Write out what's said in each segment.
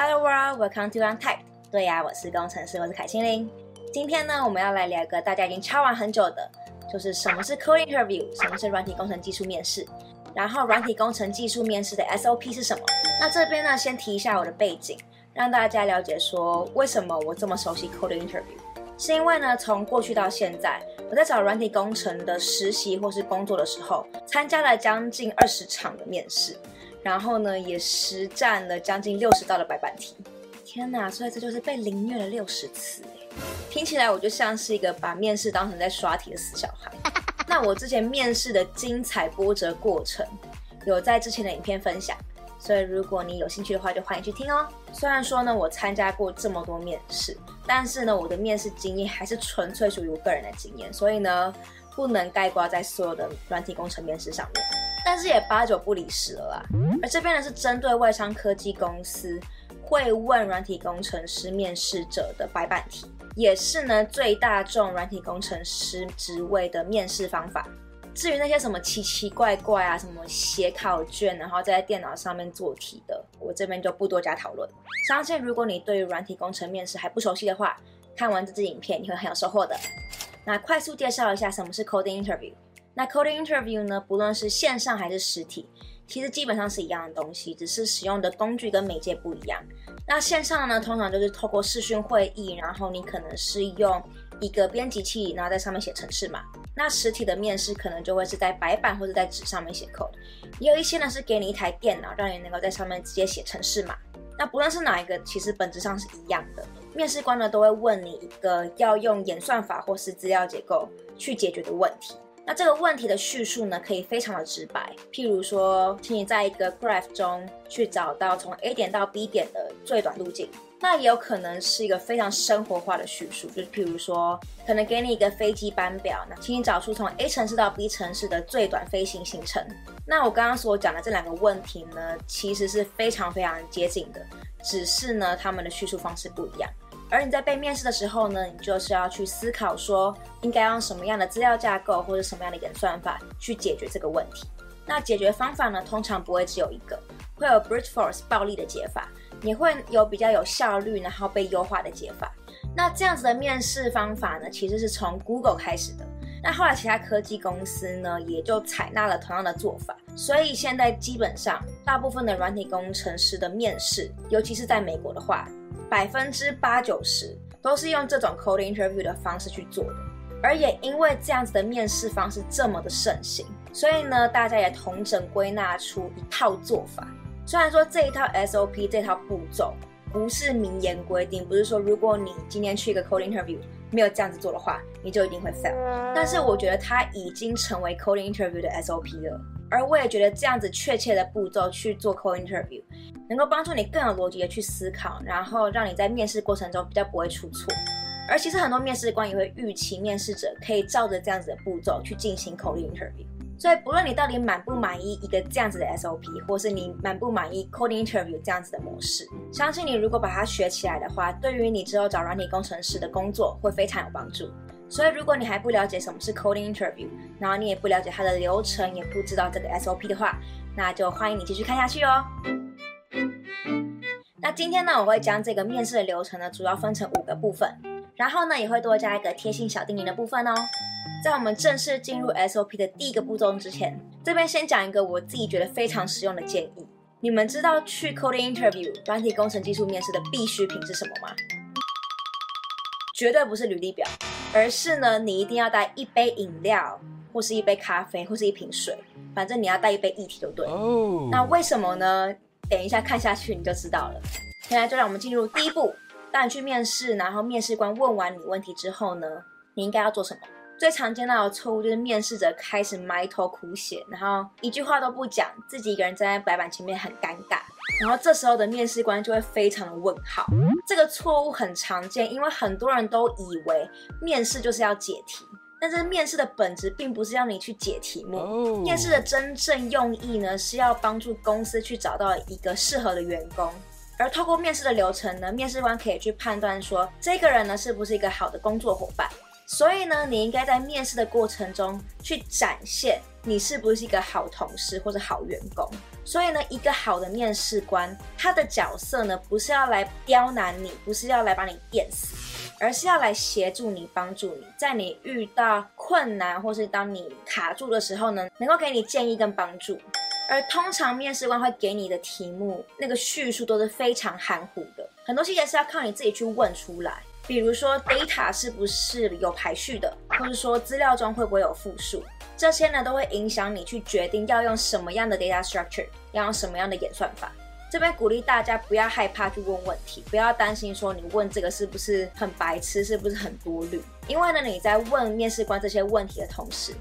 Hello world, welcome to Untyped。对呀，我是工程师，我是凯心凌。今天呢，我们要来聊一个大家已经敲完很久的，就是什么是 Coding Interview，什么是软体工程技术面试，然后软体工程技术面试的 SOP 是什么？那这边呢，先提一下我的背景，让大家了解说为什么我这么熟悉 Coding Interview，是因为呢，从过去到现在，我在找软体工程的实习或是工作的时候，参加了将近二十场的面试。然后呢，也实战了将近六十道的白板题。天哪！所以这就是被凌虐了六十次，听起来我就像是一个把面试当成在刷题的死小孩。那我之前面试的精彩波折过程，有在之前的影片分享，所以如果你有兴趣的话，就欢迎去听哦。虽然说呢，我参加过这么多面试，但是呢，我的面试经验还是纯粹属于我个人的经验，所以呢，不能盖挂在所有的软体工程面试上面。但是也八九不离十了啦。而这边呢是针对外商科技公司会问软体工程师面试者的白板题，也是呢最大众软体工程师职位的面试方法。至于那些什么奇奇怪怪啊，什么写考卷然后在电脑上面做题的，我这边就不多加讨论。相信如果你对于软体工程面试还不熟悉的话，看完这支影片你会很有收获的。那快速介绍一下什么是 Coding Interview。那 Coding Interview 呢，不论是线上还是实体，其实基本上是一样的东西，只是使用的工具跟媒介不一样。那线上呢，通常就是透过视讯会议，然后你可能是用一个编辑器，然后在上面写程式嘛。那实体的面试可能就会是在白板或者在纸上面写 code，也有一些呢是给你一台电脑，让你能够在上面直接写程式嘛。那不论是哪一个，其实本质上是一样的。面试官呢都会问你一个要用演算法或是资料结构去解决的问题。那这个问题的叙述呢，可以非常的直白，譬如说，请你在一个 graph 中去找到从 A 点到 B 点的最短路径。那也有可能是一个非常生活化的叙述，就是譬如说，可能给你一个飞机班表，那请你找出从 A 城市到 B 城市的最短飞行行程。那我刚刚所讲的这两个问题呢，其实是非常非常接近的，只是呢，他们的叙述方式不一样。而你在被面试的时候呢，你就是要去思考说，应该用什么样的资料架构或者什么样的演算法去解决这个问题。那解决方法呢，通常不会只有一个，会有 brute force 暴力的解法，也会有比较有效率然后被优化的解法。那这样子的面试方法呢，其实是从 Google 开始的。那后来其他科技公司呢，也就采纳了同样的做法。所以现在基本上大部分的软体工程师的面试，尤其是在美国的话，百分之八九十都是用这种 coding interview 的方式去做的，而也因为这样子的面试方式这么的盛行，所以呢，大家也同整归纳出一套做法。虽然说这一套 SOP 这套步骤不是明言规定，不是说如果你今天去一个 coding interview 没有这样子做的话，你就一定会 fail。但是我觉得它已经成为 coding interview 的 SOP 了。而我也觉得这样子确切的步骤去做 cold interview，能够帮助你更有逻辑的去思考，然后让你在面试过程中比较不会出错。而其实很多面试官也会预期面试者可以照着这样子的步骤去进行 cold interview。所以不论你到底满不满意一个这样子的 SOP，或是你满不满意 coding interview 这样子的模式，相信你如果把它学起来的话，对于你之后找软体工程师的工作会非常有帮助。所以，如果你还不了解什么是 coding interview，然后你也不了解它的流程，也不知道这个 SOP 的话，那就欢迎你继续看下去哦。那今天呢，我会将这个面试的流程呢，主要分成五个部分，然后呢，也会多加一个贴心小叮咛的部分哦。在我们正式进入 SOP 的第一个步骤之前，这边先讲一个我自己觉得非常实用的建议。你们知道去 coding interview 软体工程技术面试的必需品是什么吗？绝对不是履历表。而是呢，你一定要带一杯饮料，或是一杯咖啡，或是一瓶水，反正你要带一杯液体就对。Oh. 那为什么呢？等一下看下去你就知道了。现在就让我们进入第一步。当你去面试，然后面试官问完你问题之后呢，你应该要做什么？最常见到的错误就是面试者开始埋头苦写，然后一句话都不讲，自己一个人站在白板前面很尴尬。然后这时候的面试官就会非常的问号。这个错误很常见，因为很多人都以为面试就是要解题，但是面试的本质并不是要你去解题目。Oh. 面试的真正用意呢，是要帮助公司去找到一个适合的员工。而透过面试的流程呢，面试官可以去判断说，这个人呢是不是一个好的工作伙伴。所以呢，你应该在面试的过程中去展现你是不是一个好同事或者好员工。所以呢，一个好的面试官，他的角色呢，不是要来刁难你，不是要来把你电死，而是要来协助你、帮助你，在你遇到困难或是当你卡住的时候呢，能够给你建议跟帮助。而通常面试官会给你的题目，那个叙述都是非常含糊的，很多细节是要靠你自己去问出来。比如说，data 是不是有排序的，或者说资料中会不会有复数，这些呢都会影响你去决定要用什么样的 data structure，要用什么样的演算法。这边鼓励大家不要害怕去问问题，不要担心说你问这个是不是很白痴，是不是很多虑，因为呢你在问面试官这些问题的同时，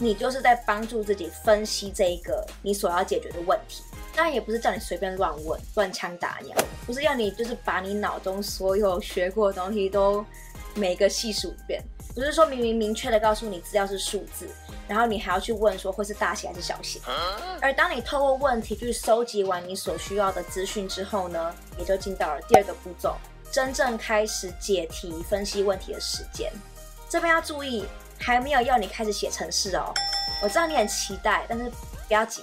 你就是在帮助自己分析这一个你所要解决的问题。当然也不是叫你随便乱问、乱枪打鸟，不是要你就是把你脑中所有学过的东西都每个细数一遍，不是说明明明确的告诉你资料是数字，然后你还要去问说会是大写还是小写。而当你透过问题去收集完你所需要的资讯之后呢，也就进到了第二个步骤，真正开始解题、分析问题的时间。这边要注意，还没有要你开始写程式哦。我知道你很期待，但是不要急。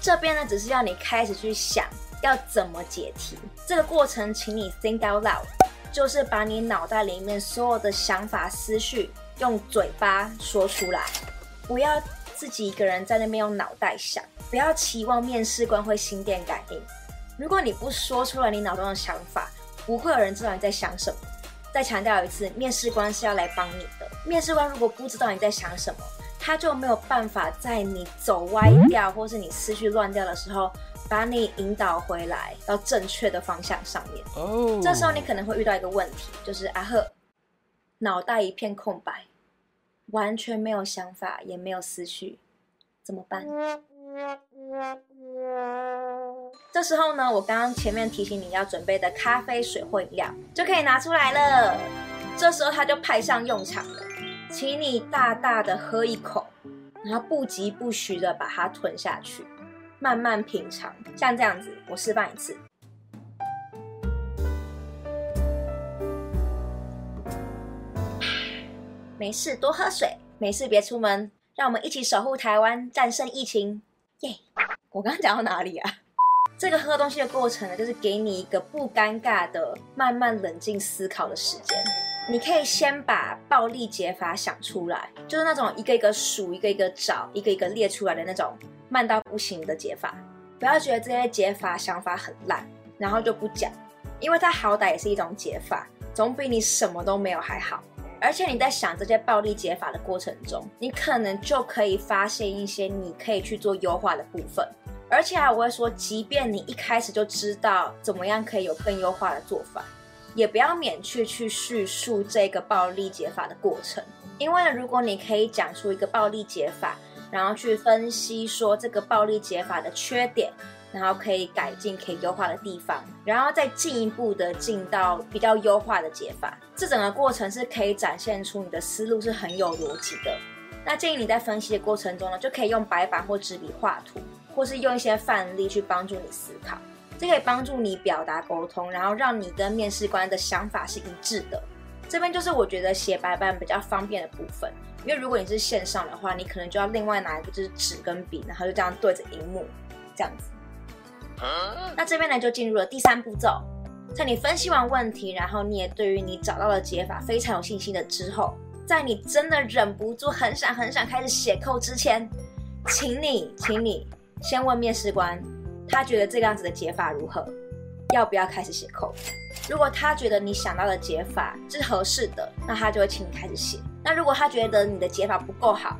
这边呢，只是要你开始去想要怎么解题。这个过程，请你 think out loud，就是把你脑袋里面所有的想法、思绪用嘴巴说出来，不要自己一个人在那边用脑袋想，不要期望面试官会心电感应。如果你不说出来你脑中的想法，不会有人知道你在想什么。再强调一次，面试官是要来帮你的。面试官如果不知道你在想什么，他就没有办法在你走歪掉，或是你思绪乱掉的时候，把你引导回来到正确的方向上面。哦，这时候你可能会遇到一个问题，就是阿赫，脑袋一片空白，完全没有想法，也没有思绪，怎么办？这时候呢，我刚刚前面提醒你要准备的咖啡、水或饮料就可以拿出来了。这时候它就派上用场了。请你大大的喝一口，然后不疾不徐的把它吞下去，慢慢品尝，像这样子。我示范一次。没事，多喝水。没事，别出门。让我们一起守护台湾，战胜疫情。耶！我刚刚讲到哪里啊？这个喝东西的过程呢，就是给你一个不尴尬的、慢慢冷静思考的时间。你可以先把暴力解法想出来，就是那种一个一个数、一个一个找、一个一个列出来的那种慢到不行的解法。不要觉得这些解法想法很烂，然后就不讲，因为它好歹也是一种解法，总比你什么都没有还好。而且你在想这些暴力解法的过程中，你可能就可以发现一些你可以去做优化的部分。而且啊，我会说，即便你一开始就知道怎么样可以有更优化的做法。也不要免去去叙述这个暴力解法的过程，因为如果你可以讲出一个暴力解法，然后去分析说这个暴力解法的缺点，然后可以改进、可以优化的地方，然后再进一步的进到比较优化的解法，这整个过程是可以展现出你的思路是很有逻辑的。那建议你在分析的过程中呢，就可以用白板或纸笔画图，或是用一些范例去帮助你思考。这可以帮助你表达沟通，然后让你跟面试官的想法是一致的。这边就是我觉得写白板比较方便的部分，因为如果你是线上的话，你可能就要另外拿一个就是纸跟笔，然后就这样对着荧幕这样子。那这边呢就进入了第三步骤，在你分析完问题，然后你也对于你找到的解法非常有信心的之后，在你真的忍不住很想很想开始写 code 之前，请你，请你先问面试官。他觉得这个样子的解法如何？要不要开始写 code？如果他觉得你想到的解法是合适的，那他就会请你开始写。那如果他觉得你的解法不够好，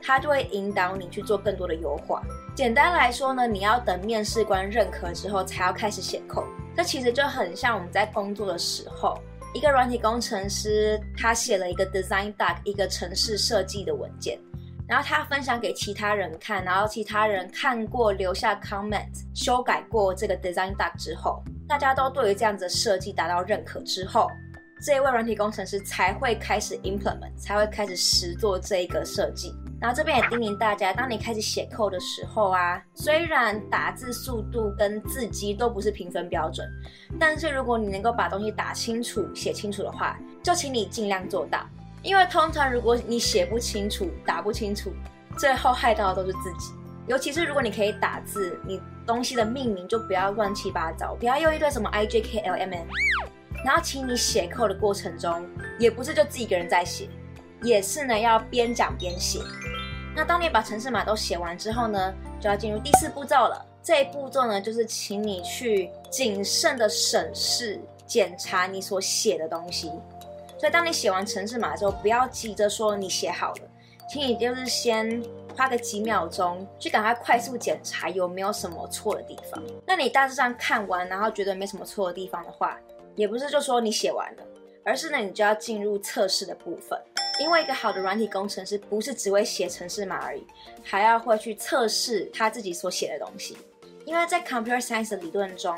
他就会引导你去做更多的优化。简单来说呢，你要等面试官认可之后才要开始写 code。这其实就很像我们在工作的时候，一个软体工程师他写了一个 design doc，一个城市设计的文件。然后他分享给其他人看，然后其他人看过留下 comment，修改过这个 design doc 之后，大家都对于这样子的设计达到认可之后，这一位软体工程师才会开始 implement，才会开始实做这一个设计。然后这边也叮咛大家，当你开始写 code 的时候啊，虽然打字速度跟字迹都不是评分标准，但是如果你能够把东西打清楚、写清楚的话，就请你尽量做到。因为通常如果你写不清楚、打不清楚，最后害到的都是自己。尤其是如果你可以打字，你东西的命名就不要乱七八糟，不要用一堆什么 I J K L M N。然后，请你写 code 的过程中，也不是就自己一个人在写，也是呢要边讲边写。那当你把程式码都写完之后呢，就要进入第四步骤了。这一步骤呢，就是请你去谨慎的审视、检查你所写的东西。所以，当你写完程式码之后，不要急着说你写好了，请你就是先花个几秒钟去赶快快速检查有没有什么错的地方。那你大致上看完，然后觉得没什么错的地方的话，也不是就说你写完了，而是呢你就要进入测试的部分。因为一个好的软体工程师不是只会写程式码而已，还要会去测试他自己所写的东西。因为在 Computer Science 的理论中，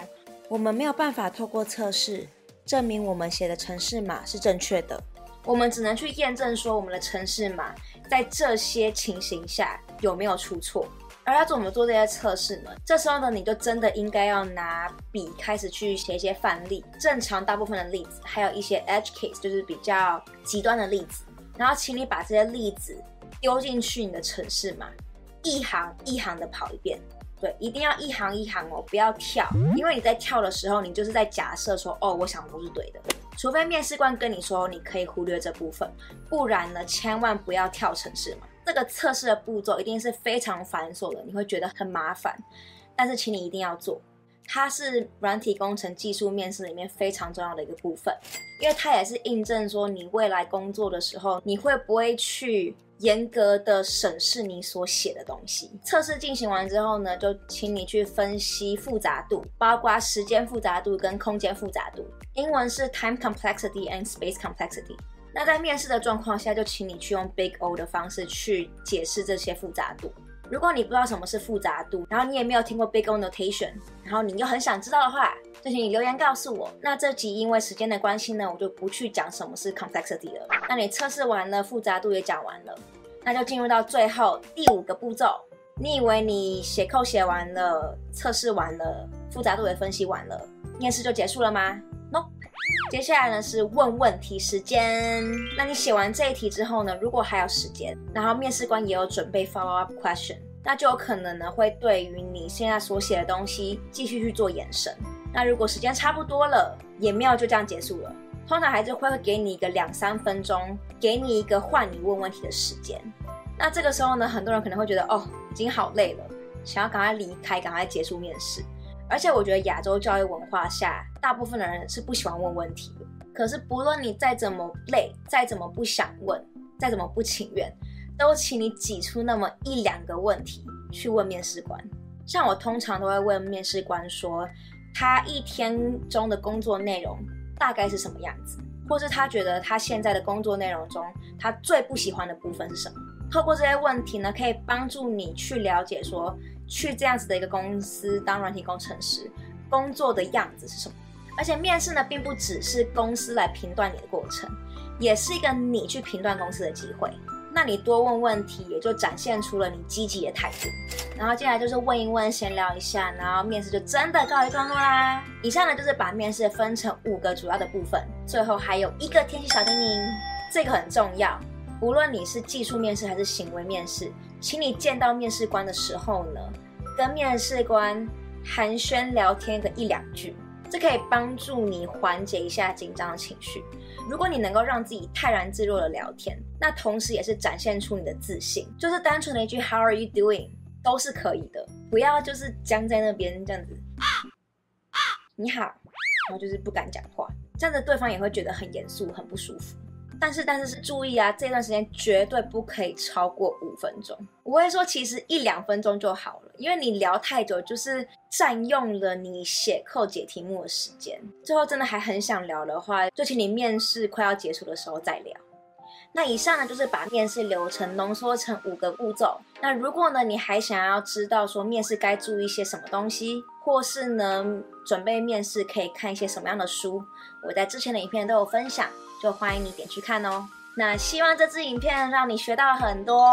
我们没有办法透过测试。证明我们写的程式码是正确的，我们只能去验证说我们的程式码在这些情形下有没有出错。而要怎么做这些测试呢？这时候呢，你就真的应该要拿笔开始去写一些范例，正常大部分的例子，还有一些 edge case，就是比较极端的例子。然后，请你把这些例子丢进去你的程式码，一行一行的跑一遍。对，一定要一行一行哦，不要跳，因为你在跳的时候，你就是在假设说，哦，我想的都是对的。除非面试官跟你说，你可以忽略这部分，不然呢，千万不要跳城市嘛。这个测试的步骤一定是非常繁琐的，你会觉得很麻烦，但是请你一定要做，它是软体工程技术面试里面非常重要的一个部分，因为它也是印证说你未来工作的时候，你会不会去。严格的审视你所写的东西。测试进行完之后呢，就请你去分析复杂度，包括时间复杂度跟空间复杂度。英文是 time complexity and space complexity。那在面试的状况下，就请你去用 Big O 的方式去解释这些复杂度。如果你不知道什么是复杂度，然后你也没有听过 Big O notation，然后你又很想知道的话，就请你留言告诉我。那这集因为时间的关系呢，我就不去讲什么是 complexity 了。那你测试完了，复杂度也讲完了，那就进入到最后第五个步骤。你以为你写扣写完了，测试完了，复杂度也分析完了，面试就结束了吗。接下来呢是问问题时间。那你写完这一题之后呢，如果还有时间，然后面试官也有准备 follow up question，那就有可能呢会对于你现在所写的东西继续去做延伸。那如果时间差不多了，也没有就这样结束了，通常还是会给你一个两三分钟，给你一个换你问问题的时间。那这个时候呢，很多人可能会觉得哦，已经好累了，想要赶快离开，赶快结束面试。而且我觉得亚洲教育文化下，大部分的人是不喜欢问问题的。可是不论你再怎么累，再怎么不想问，再怎么不情愿，都请你挤出那么一两个问题去问面试官。像我通常都会问面试官说，他一天中的工作内容大概是什么样子，或是他觉得他现在的工作内容中，他最不喜欢的部分是什么。透过这些问题呢，可以帮助你去了解说。去这样子的一个公司当软体工程师，工作的样子是什么？而且面试呢，并不只是公司来评断你的过程，也是一个你去评断公司的机会。那你多问问题，也就展现出了你积极的态度。然后接下来就是问一问，闲聊一下，然后面试就真的告一段落啦。以上呢，就是把面试分成五个主要的部分，最后还有一个天气小叮咛，这个很重要。无论你是技术面试还是行为面试，请你见到面试官的时候呢，跟面试官寒暄聊天个一两句，这可以帮助你缓解一下紧张的情绪。如果你能够让自己泰然自若的聊天，那同时也是展现出你的自信，就是单纯的一句 How are you doing 都是可以的，不要就是僵在那边这样子，你好，然后就是不敢讲话，这样子对方也会觉得很严肃，很不舒服。但是，但是是注意啊，这段时间绝对不可以超过五分钟。我会说，其实一两分钟就好了，因为你聊太久，就是占用了你写扣解题目的时间。最后真的还很想聊的话，就请你面试快要结束的时候再聊。那以上呢，就是把面试流程浓缩成五个步骤。那如果呢，你还想要知道说面试该注意些什么东西，或是呢，准备面试可以看一些什么样的书，我在之前的影片都有分享。就欢迎你点去看哦。那希望这支影片让你学到很多。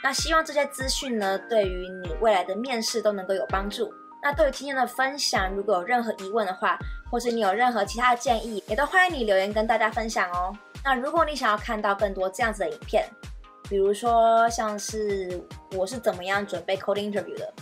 那希望这些资讯呢，对于你未来的面试都能够有帮助。那对于今天的分享，如果有任何疑问的话，或是你有任何其他的建议，也都欢迎你留言跟大家分享哦。那如果你想要看到更多这样子的影片，比如说像是我是怎么样准备 coding interview 的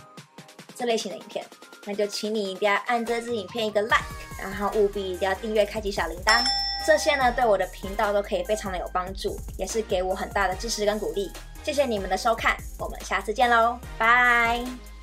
这类型的影片，那就请你一定要按这支影片一个 like，然后务必一定要订阅、开启小铃铛，这些呢对我的频道都可以非常的有帮助，也是给我很大的支持跟鼓励。谢谢你们的收看，我们下次见喽，拜。